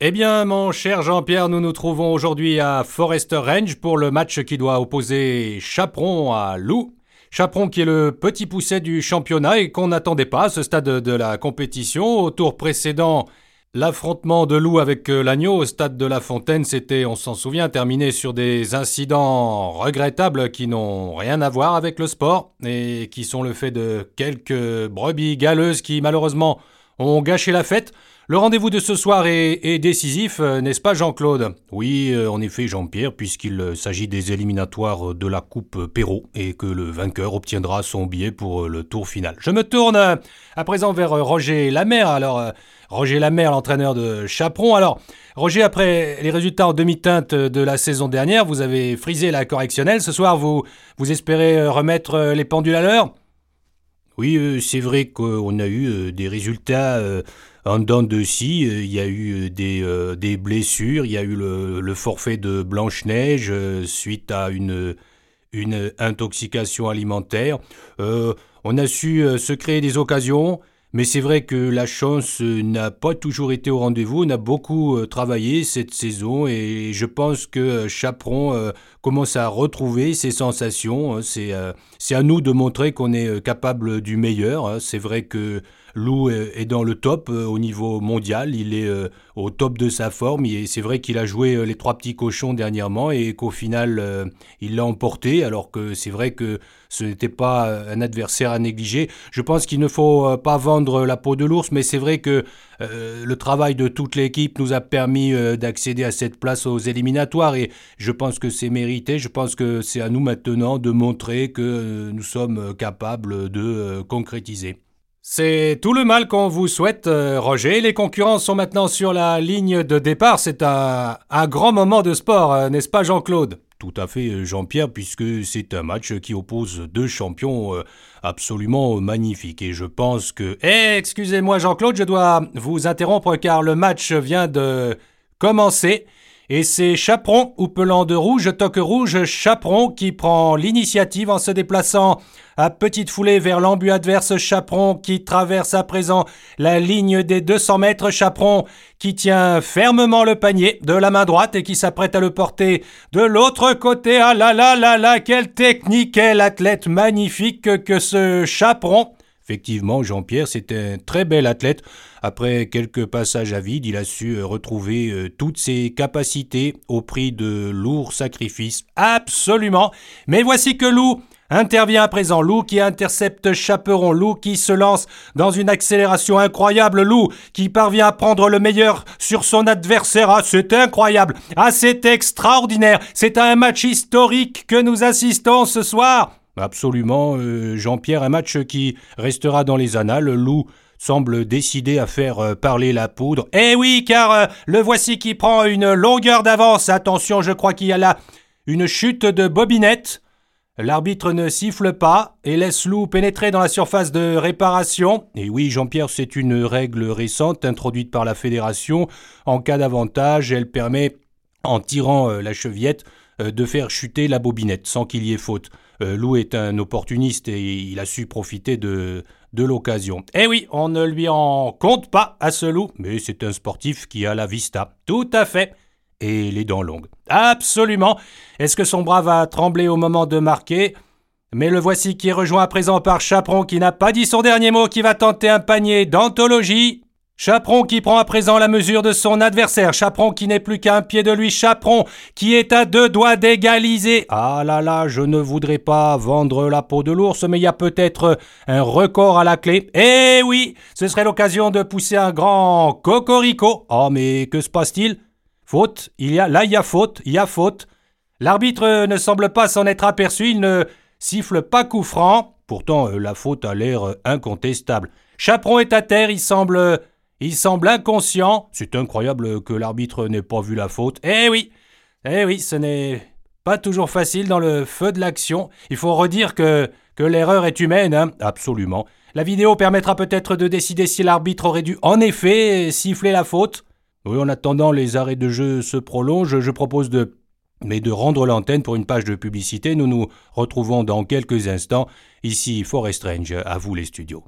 Eh bien, mon cher Jean-Pierre, nous nous trouvons aujourd'hui à Forester Range pour le match qui doit opposer Chaperon à Loup. Chaperon qui est le petit pousset du championnat et qu'on n'attendait pas à ce stade de la compétition. Au tour précédent, L'affrontement de loup avec euh, l'agneau au stade de la Fontaine s'était, on s'en souvient, terminé sur des incidents regrettables qui n'ont rien à voir avec le sport et qui sont le fait de quelques brebis galeuses qui malheureusement ont gâché la fête. Le rendez-vous de ce soir est, décisif, euh, n'est-ce pas Jean-Claude? Oui, euh, en effet Jean-Pierre, puisqu'il euh, s'agit des éliminatoires de la Coupe Perrault et que le vainqueur obtiendra son billet pour le tour final. Je me tourne à présent vers Roger Lamère. Alors, Roger Lamère, l'entraîneur de Chaperon. Alors, Roger, après les résultats en demi-teinte de la saison dernière, vous avez frisé la correctionnelle. Ce soir, vous, vous espérez remettre les pendules à l'heure? Oui, c'est vrai qu'on a eu des résultats en dents de scie, euh, il y a eu euh, des, euh, des blessures, il y a eu le, forfait de Blanche-Neige suite à une intoxication alimentaire. on a su se créer des occasions. Mais c'est vrai que la chance n'a pas toujours été au rendez-vous. On a beaucoup travaillé cette saison et je pense que Chaperon commence à retrouver ses sensations. Hein. C'est à nous de montrer qu'on est capable du meilleur. Hein. C'est vrai que Lou est dans le top euh, au niveau mondial, il est euh, au top de sa forme. Et c'est vrai qu'il a joué euh, les trois petits cochons dernièrement et qu'au final, il l'a emporté, alors que c'est vrai que ce n'était pas un adversaire à négliger. Je pense qu'il ne faut pas vendre la peau de l'ours, mais c'est vrai que le travail de toute l'équipe nous a permis d'accéder à cette place aux éliminatoires et je pense que c'est mérité. Je pense que c'est à nous maintenant de montrer que nous sommes capables de concrétiser. C'est tout le mal qu'on vous souhaite, euh, Roger. Les concurrents sont maintenant sur la ligne de départ. C'est un, grand moment de sport, euh, n'est-ce pas, Jean-Claude? Tout à fait, euh, Jean-Pierre, puisque c'est un match qui oppose deux champions absolument magnifiques. Et je pense que. Eh, excusez-moi, Jean-Claude, je dois vous interrompre car le match vient de commencer. Et c'est Chaperon, pelant de rouge, toque rouge, Chaperon qui prend l'initiative en se déplaçant à petite foulée vers l'embut adverse. Chaperon qui traverse à présent la ligne des 200 mètres. Chaperon qui tient fermement le panier de la main droite et qui s'apprête à le porter de l'autre côté. Ah là là là là, quelle technique, quel athlète magnifique que ce Chaperon. Effectivement, Jean-Pierre, c'est un très bel athlète. Après quelques passages à vide, il a su euh, retrouver euh, toutes ses capacités au prix de lourds sacrifices. Absolument. Mais voici que Lou intervient à présent. Lou qui intercepte Chaperon. Lou qui se lance dans une accélération incroyable. Lou qui parvient à prendre le meilleur sur son adversaire. Ah, c'est incroyable. Ah, c'est extraordinaire. C'est un match historique que nous assistons ce soir. Absolument, euh, Jean-Pierre, un match qui restera dans les annales. Lou semble décidé à faire euh, parler la poudre. Eh oui, car euh, le voici qui prend une longueur d'avance. Attention, je crois qu'il y a là une chute de bobinette. L'arbitre ne siffle pas et laisse Lou pénétrer dans la surface de réparation. Et oui, Jean-Pierre, c'est une règle récente introduite par la fédération. En cas d'avantage, elle permet, en tirant la chevillette, de faire chuter la bobinette sans qu'il y ait faute. Euh, Lou est un opportuniste et il a su profiter de, de l'occasion. Eh oui, on ne lui en compte pas à ce loup, mais c'est un sportif qui a la vista. Tout à fait. Et les dents longues. Absolument. Est-ce que son bras va trembler au moment de marquer? Mais le voici qui est rejoint à présent par Chaperon qui n'a pas dit son dernier mot, qui va tenter un panier d'anthologie. Chaperon qui prend à présent la mesure de son adversaire. Chaperon qui n'est plus qu'à un pied de lui. Chaperon qui est à deux doigts d'égaliser. Ah là là, je ne voudrais pas vendre la peau de l'ours, mais il y a peut-être un record à la clé. Eh oui, ce serait l'occasion de pousser un grand cocorico. Oh mais que se passe-t-il? Faute, il y a là il y a faute, il y a faute. L'arbitre ne semble pas s'en être aperçu, il ne siffle pas coup franc. Pourtant, euh, la faute a l'air incontestable. Chaperon est à terre, il semble il semble inconscient. C'est incroyable que l'arbitre n'ait pas vu la faute. Eh oui, eh oui, ce n'est pas toujours facile dans le feu de l'action. Il faut redire que, que l'erreur est humaine. Hein. Absolument. La vidéo permettra peut-être de décider si l'arbitre aurait dû en effet siffler la faute. Oui, en attendant, les arrêts de jeu se prolongent. Je propose de mais de rendre l'antenne pour une page de publicité. Nous nous retrouvons dans quelques instants. Ici Forest Range, à vous les studios.